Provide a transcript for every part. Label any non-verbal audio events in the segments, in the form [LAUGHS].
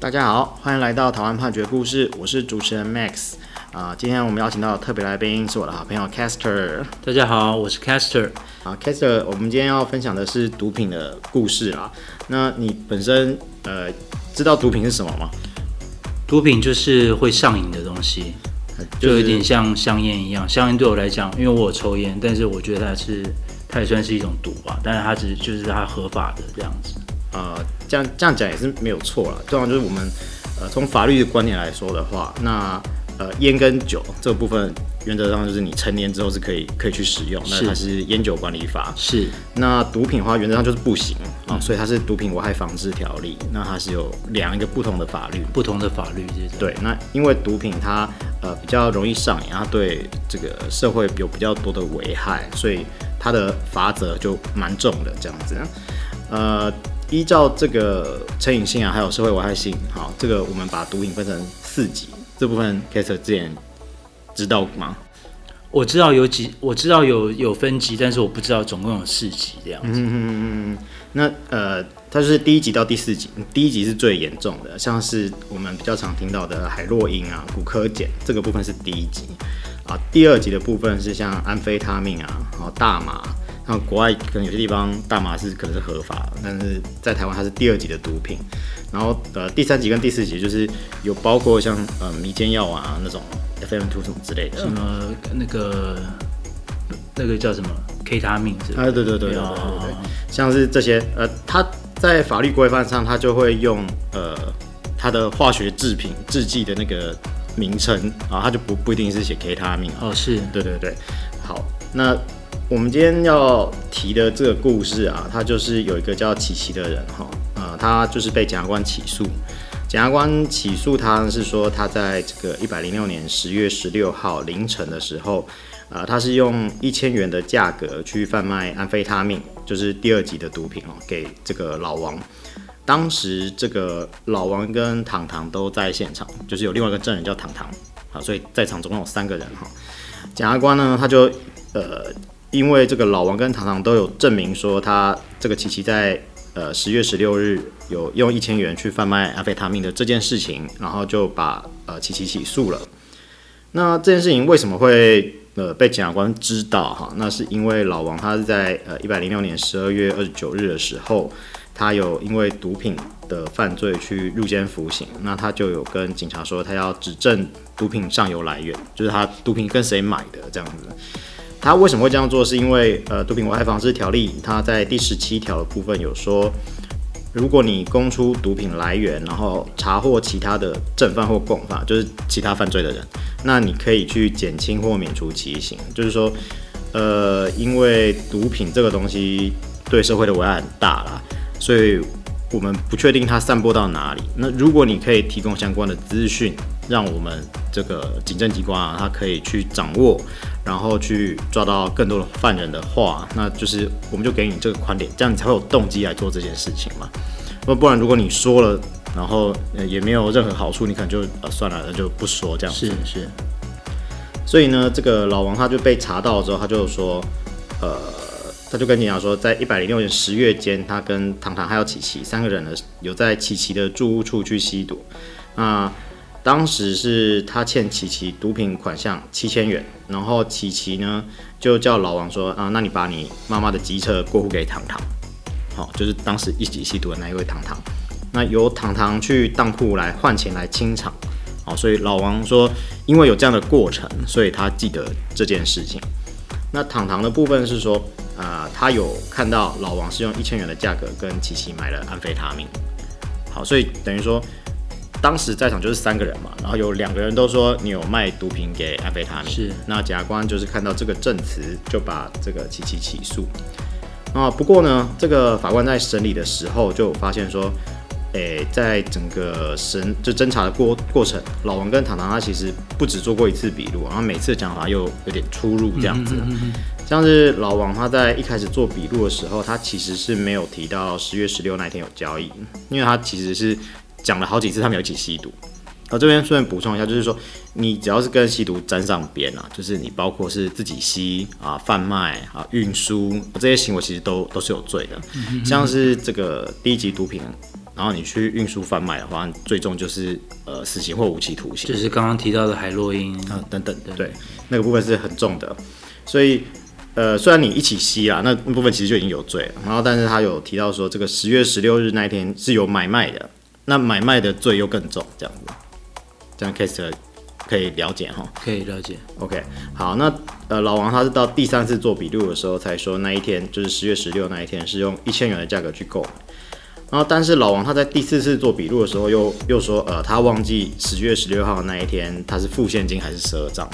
大家好，欢迎来到台湾判决故事，我是主持人 Max 啊。今天我们邀请到的特别来宾是我的好朋友 Caster。大家好，我是 Caster。啊，Caster，我们今天要分享的是毒品的故事啊。那你本身呃知道毒品是什么吗？毒品就是会上瘾的东西，就有点像香烟一样。香烟对我来讲，因为我有抽烟，但是我觉得它是它也算是一种毒吧，但是它只就是它合法的这样子。呃，这样这样讲也是没有错了。通常就是我们，呃，从法律的观点来说的话，那呃，烟跟酒这个部分，原则上就是你成年之后是可以可以去使用，[LAUGHS] 那它是烟酒管理法。是。那毒品的话，原则上就是不行啊，嗯，所以它是毒品危害防治条例。那它是有两个不同的法律，不同的法律。对，那因为毒品它呃比较容易上瘾，它对这个社会有比较多的危害，所以它的罚则就蛮重的这样子。呃。依照这个成瘾性啊，还有社会危害性，好，这个我们把毒瘾分成四级，这部分 Caster 之前知道吗？我知道有几，我知道有有分级，但是我不知道总共有四级这样子。嗯嗯嗯嗯。那呃，它就是第一级到第四级，第一级是最严重的，像是我们比较常听到的海洛因啊、骨科碱，这个部分是第一级啊。第二级的部分是像安非他命啊，然后大麻。那国外可能有些地方大麻是可能是合法的，但是在台湾它是第二级的毒品。然后呃第三级跟第四级就是有包括像呃迷奸药啊那种 FM2 什么之类的，什么那个那个叫什么 K 他命是吧？啊对对对对对对对，像是这些呃它在法律规范上它就会用呃它的化学制品制剂的那个名称啊，它就不不一定是写 K 他命哦，是对对对，好那。我们今天要提的这个故事啊，他就是有一个叫琪琪的人哈，呃，他就是被检察官起诉。检察官起诉他是说，他在这个一百零六年十月十六号凌晨的时候，呃，他是用一千元的价格去贩卖安非他命，就是第二级的毒品哦，给这个老王。当时这个老王跟糖糖都在现场，就是有另外一个证人叫糖糖，好，所以在场总共有三个人哈。检察官呢，他就呃。因为这个老王跟糖糖都有证明说，他这个琪琪在呃十月十六日有用一千元去贩卖安非他命的这件事情，然后就把呃琪琪起诉了。那这件事情为什么会呃被检察官知道哈？那是因为老王他是在呃一百零六年十二月二十九日的时候，他有因为毒品的犯罪去入监服刑，那他就有跟警察说他要指证毒品上游来源，就是他毒品跟谁买的这样子。他为什么会这样做？是因为呃，毒品危害防治条例，它在第十七条的部分有说，如果你供出毒品来源，然后查获其他的正犯或共犯，就是其他犯罪的人，那你可以去减轻或免除其刑。就是说，呃，因为毒品这个东西对社会的危害很大啦，所以我们不确定它散播到哪里。那如果你可以提供相关的资讯，让我们这个警政机关啊，他可以去掌握。然后去抓到更多的犯人的话，那就是我们就给你这个宽点，这样你才会有动机来做这件事情嘛。那不然，如果你说了，然后也没有任何好处，你可能就呃算了，那就不说这样子。是是。所以呢，这个老王他就被查到之后，他就说，呃，他就跟警察说，在一百零六年十月间，他跟糖糖还有琪琪三个人呢，有在琪琪的住屋处去吸毒。那当时是他欠琪琪毒品款项七千元，然后琪琪呢就叫老王说啊，那你把你妈妈的机车过户给糖糖，好，就是当时一起吸毒的那一位糖糖，那由糖糖去当铺来换钱来清场，好，所以老王说，因为有这样的过程，所以他记得这件事情。那糖糖的部分是说，啊、呃，他有看到老王是用一千元的价格跟琪琪买了安非他命，好，所以等于说。当时在场就是三个人嘛，然后有两个人都说你有卖毒品给安非他命，是。那检察官就是看到这个证词，就把这个琪琪起诉。啊，不过呢，这个法官在审理的时候就发现说，诶，在整个审就侦查的过过程，老王跟糖糖他其实不止做过一次笔录，然后每次讲法又有点出入这样子。嗯嗯嗯嗯。像是老王他在一开始做笔录的时候，他其实是没有提到十月十六那天有交易，因为他其实是。讲了好几次，他们有一起吸毒。那，这边顺便补充一下，就是说，你只要是跟吸毒沾上边啊，就是你包括是自己吸啊、贩卖啊、运输这些行为，其实都都是有罪的。像是这个低级毒品然后你去运输贩卖的话，最终就是呃死刑或无期徒刑。就是刚刚提到的海洛因啊等等的，对，那个部分是很重的。所以呃，虽然你一起吸啊，那部分其实就已经有罪了。然后，但是他有提到说，这个十月十六日那一天是有买卖的，那买卖的罪又更重，这样子。这样 case 可以了解哈，可以了解。OK，好，那呃老王他是到第三次做笔录的时候才说那一天就是十月十六那一天是用一千元的价格去购买，然后但是老王他在第四次做笔录的时候又又说呃他忘记十月十六号那一天他是付现金还是十二账。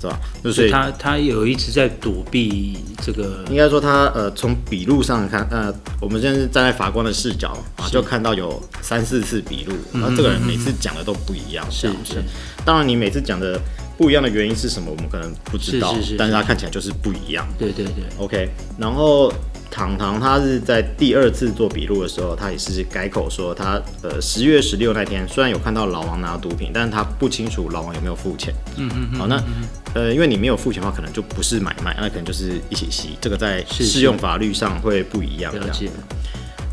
是吧？所以他他有一直在躲避这个，应该说他呃从笔录上看，呃我们现在是站在法官的视角啊，就看到有三四次笔录，然后这个人每次讲的都不一样，是是。当然你每次讲的不一样的原因是什么，我们可能不知道，是是是，但是他看起来就是不一样。对对对，OK，然后。堂堂他是在第二次做笔录的时候，他也是改口说他呃十月十六那天虽然有看到老王拿毒品，但是他不清楚老王有没有付钱。嗯嗯好，那呃因为你没有付钱的话，可能就不是买卖，那可能就是一起吸。这个在适用法律上会不一样。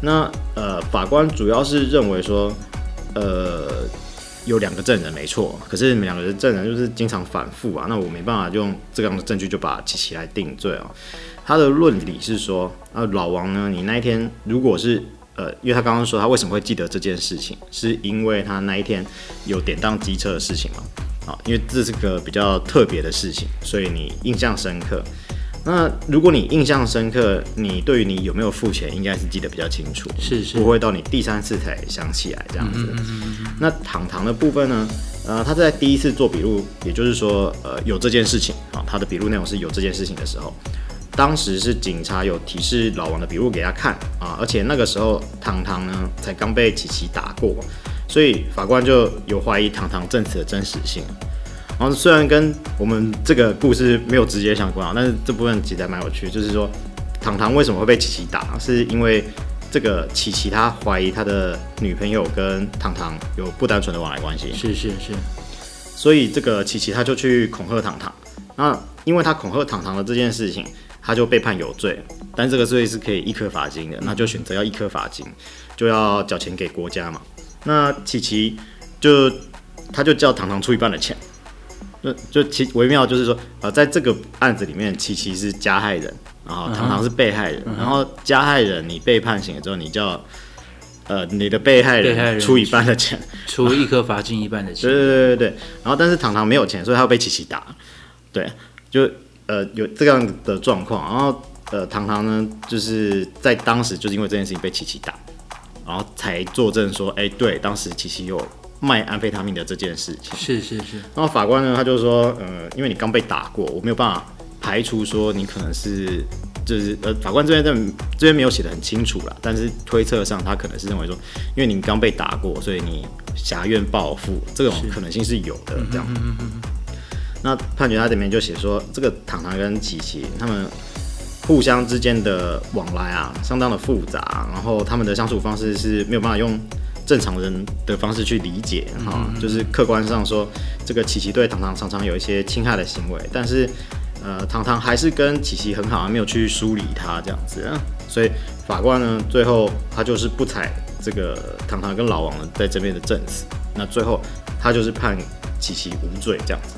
那呃法官主要是认为说，呃有两个证人没错，可是你们两个人证人就是经常反复啊，那我没办法用这样的证据就把琪琪来定罪啊。他的论理是说，呃，老王呢，你那一天如果是，呃，因为他刚刚说他为什么会记得这件事情，是因为他那一天有典当机车的事情嘛，啊，因为这是个比较特别的事情，所以你印象深刻。那如果你印象深刻，你对于你有没有付钱，应该是记得比较清楚，是是，不会到你第三次才想起来这样子。嗯嗯嗯。那糖糖的部分呢，呃，他在第一次做笔录，也就是说，呃，有这件事情啊，他的笔录内容是有这件事情的时候。当时是警察有提示老王的笔录给他看啊，而且那个时候糖糖呢才刚被琪琪打过，所以法官就有怀疑糖糖证词的真实性。然后虽然跟我们这个故事没有直接相关啊，但是这部分其实还蛮有趣，就是说糖糖为什么会被琪琪打，是因为这个琪琪他怀疑他的女朋友跟糖糖有不单纯的往来关系。是是是，所以这个琪琪他就去恐吓糖糖，那因为他恐吓糖糖的这件事情。他就被判有罪，但这个罪是可以一颗罚金的，那就选择要一颗罚金，就要缴钱给国家嘛。那琪琪就他就叫糖糖出一半的钱，就就其微妙就是说，呃，在这个案子里面，琪琪是加害人，然后糖糖是被害人，然后加害人你被判刑了之后，你叫呃你的被害人出一半的钱，[LAUGHS] 出一颗罚金一半的 [LAUGHS] 钱，对对对对对，然后但是糖糖没有钱，所以他要被琪琪打，对，就。呃，有这样的状况，然后呃，糖糖呢，就是在当时就是因为这件事情被琪琪打，然后才作证说，哎，对，当时琪琪有卖安非他命的这件事情。是是是。然后法官呢，他就说，呃，因为你刚被打过，我没有办法排除说你可能是，就是呃，法官这边这这边没有写的很清楚啦，但是推测上他可能是认为说，因为你刚被打过，所以你挟怨报复这种可能性是有的，这样。嗯嗯嗯嗯那判决他里面就写说，这个糖糖跟琪琪他们互相之间的往来啊，相当的复杂，然后他们的相处方式是没有办法用正常人的方式去理解哈，就是客观上说，这个琪琪对糖糖常常有一些侵害的行为，但是呃，糖糖还是跟琪琪很好，没有去梳理他这样子，所以法官呢，最后他就是不采这个糖糖跟老王在这边的证词，那最后他就是判琪琪无罪这样子。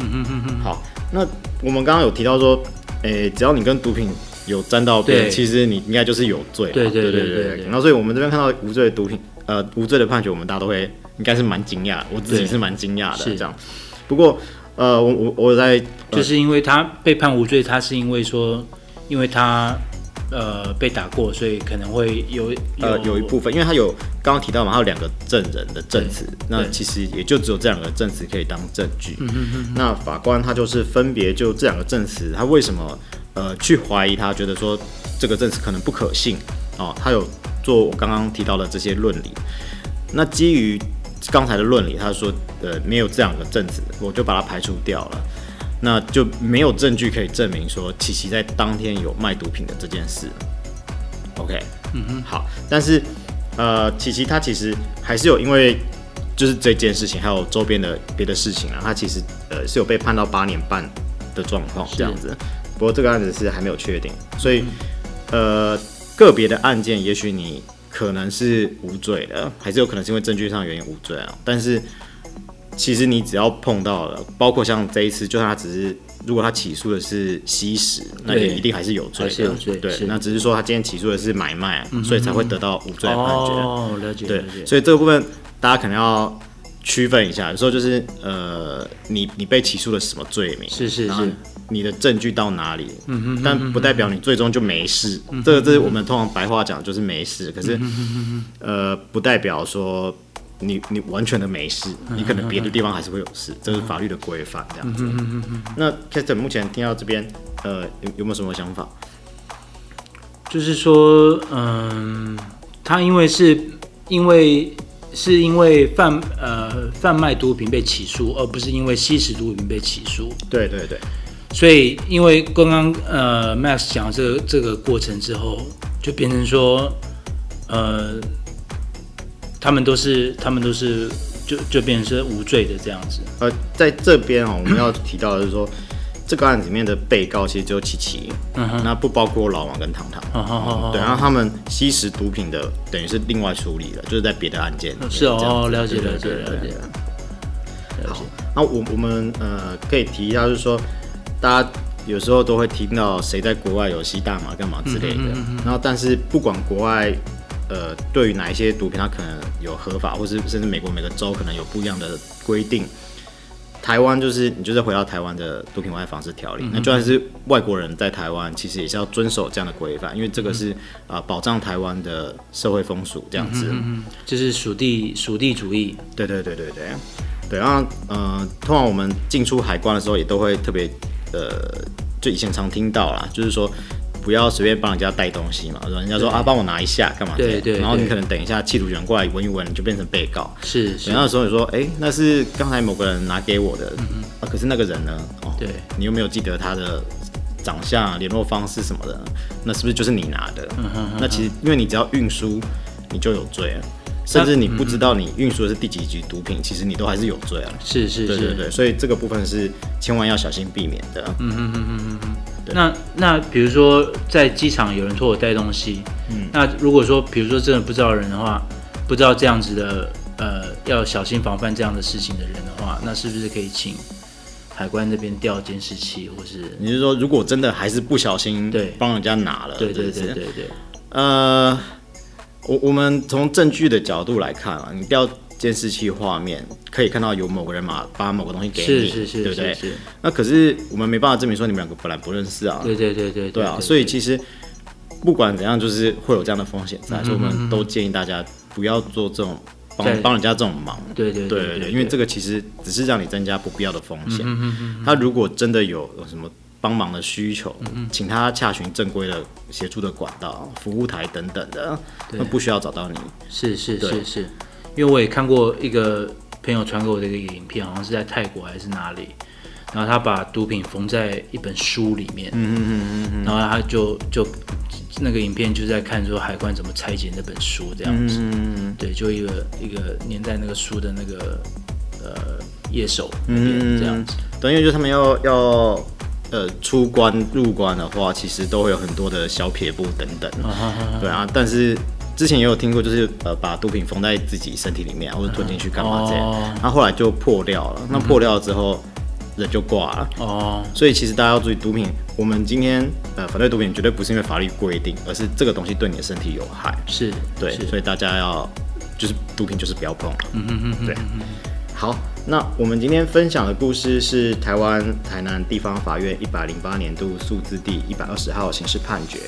嗯嗯嗯嗯，好，那我们刚刚有提到说，诶、欸，只要你跟毒品有沾到边，其实你应该就是有罪。对对对对对，对。然后，所以我们这边看到无罪的毒品，呃，无罪的判决，我们大家都会应该是蛮惊讶，我自己是蛮惊讶的。是这样。不过，呃，我我我在、呃，就是因为他被判无罪，他是因为说，因为他。呃，被打过，所以可能会有，有呃有一部分，因为他有刚刚提到嘛，他有两个证人的证词，那其实也就只有这两个证词可以当证据。嗯哼哼。那法官他就是分别就这两个证词，他为什么呃去怀疑他，觉得说这个证词可能不可信哦，他有做我刚刚提到的这些论理。那基于刚才的论理，他说呃没有这两个证词，我就把它排除掉了。那就没有证据可以证明说琪琪在当天有卖毒品的这件事。OK，嗯哼，好，但是呃，琪琪他其实还是有因为就是这件事情，还有周边的别的事情啊，他其实呃是有被判到八年半的状况这样子。不过这个案子是还没有确定，所以呃个别的案件，也许你可能是无罪的，还是有可能是因为证据上原因无罪啊。但是其实你只要碰到了，包括像这一次，就算他只是如果他起诉的是吸食，那也一定还是有罪的。罪，对，那只是说他今天起诉的是买卖，嗯、所以才会得到无罪的判决。哦，了解。对，所以这个部分大家可能要。区分一下，有时候就是呃，你你被起诉了什么罪名？是是是，你的证据到哪里？嗯哼，但不代表你最终就没事。嗯、这个这是我们通常白话讲就是没事，可是、嗯、呃，不代表说你你完全的没事，你可能别的地方还是会有事，这是法律的规范这样子。那 Kester 目前听到这边，呃，有有没有什么想法？就是说，嗯、呃，他因为是因为。是因为贩呃贩卖毒品被起诉，而不是因为吸食毒品被起诉。对对对，所以因为刚刚呃 Max 讲这个这个过程之后，就变成说，呃，他们都是他们都是就就变成是无罪的这样子。呃，在这边哦，我们要提到的是说。[CLEARS THROAT] 这个案子里面的被告其实只有琪琪，嗯哼，那不包括老王跟唐唐，嗯哼，对，然后他们吸食毒品的等于是另外处理了，就是在别的案件。是哦，了解了解了解。好，那我我们呃可以提一下，就是说大家有时候都会听到谁在国外有吸大麻干嘛之类的，然后但是不管国外呃对于哪一些毒品，它可能有合法，或是甚至美国每个州可能有不一样的规定。台湾就是你就是回到台湾的毒品危害防治条例，嗯、那就算是外国人在台湾，其实也是要遵守这样的规范，因为这个是啊、呃、保障台湾的社会风俗这样子。嗯嗯，就是属地属地主义。对对对对对，对。然后呃，通常我们进出海关的时候，也都会特别呃，就以前常听到啦，就是说。不要随便帮人家带东西嘛，人家说啊，帮我拿一下干嘛？对对。然后你可能等一下，缉毒员过来闻一闻，你就变成被告。是。等到时候你说，哎，那是刚才某个人拿给我的，啊，可是那个人呢？哦，对。你又没有记得他的长相、联络方式什么的，那是不是就是你拿的？嗯哼。那其实，因为你只要运输，你就有罪啊。甚至你不知道你运输的是第几级毒品，其实你都还是有罪啊。是是是。对对对。所以这个部分是千万要小心避免的。嗯嗯嗯嗯嗯。那那比如说在机场有人托我带东西，嗯，那如果说比如说真的不知道人的话，不知道这样子的呃要小心防范这样的事情的人的话，那是不是可以请海关那边调监视器，或是你是说如果真的还是不小心对帮人家拿了，对对对对对，对，呃，我我们从证据的角度来看啊，你调。监视器画面可以看到有某个人嘛，把某个东西给你，是是是，对不对？是。那可是我们没办法证明说你们两个本来不认识啊。对对对对对啊！所以其实不管怎样，就是会有这样的风险在，所以我们都建议大家不要做这种帮帮人家这种忙。对对对对，因为这个其实只是让你增加不必要的风险。他如果真的有有什么帮忙的需求，请他洽询正规的协助的管道、服务台等等的，那不需要找到你。是是是是。因为我也看过一个朋友传给我的一个影片，好像是在泰国还是哪里，然后他把毒品缝在一本书里面，嗯嗯嗯嗯，然后他就就那个影片就在看说海关怎么拆解那本书这样子，嗯嗯对，就一个一个粘在那个书的那个呃页首那边这样子，等于就是他们要要呃出关入关的话，其实都会有很多的小撇步等等，对啊，但是。之前也有听过，就是呃把毒品缝在自己身体里面，或者吞进去干嘛这样，然后后来就破掉了。那破掉了之后，人就挂了。哦，所以其实大家要注意，毒品，我们今天呃反对毒品绝对不是因为法律规定，而是这个东西对你的身体有害。是，对，所以大家要就是毒品就是不要碰。嗯嗯嗯，对。好，那我们今天分享的故事是台湾台南地方法院一百零八年度诉字第一百二十号刑事判决。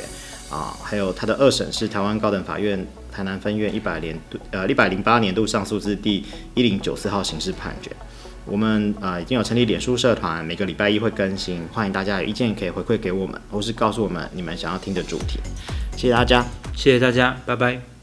啊，还有他的二审是台湾高等法院台南分院一百年度呃一百零八年度上诉字第一零九四号刑事判决。我们啊、呃、已经有成立脸书社团，每个礼拜一会更新，欢迎大家有意见可以回馈给我们，或是告诉我们你们想要听的主题。谢谢大家，谢谢大家，拜拜。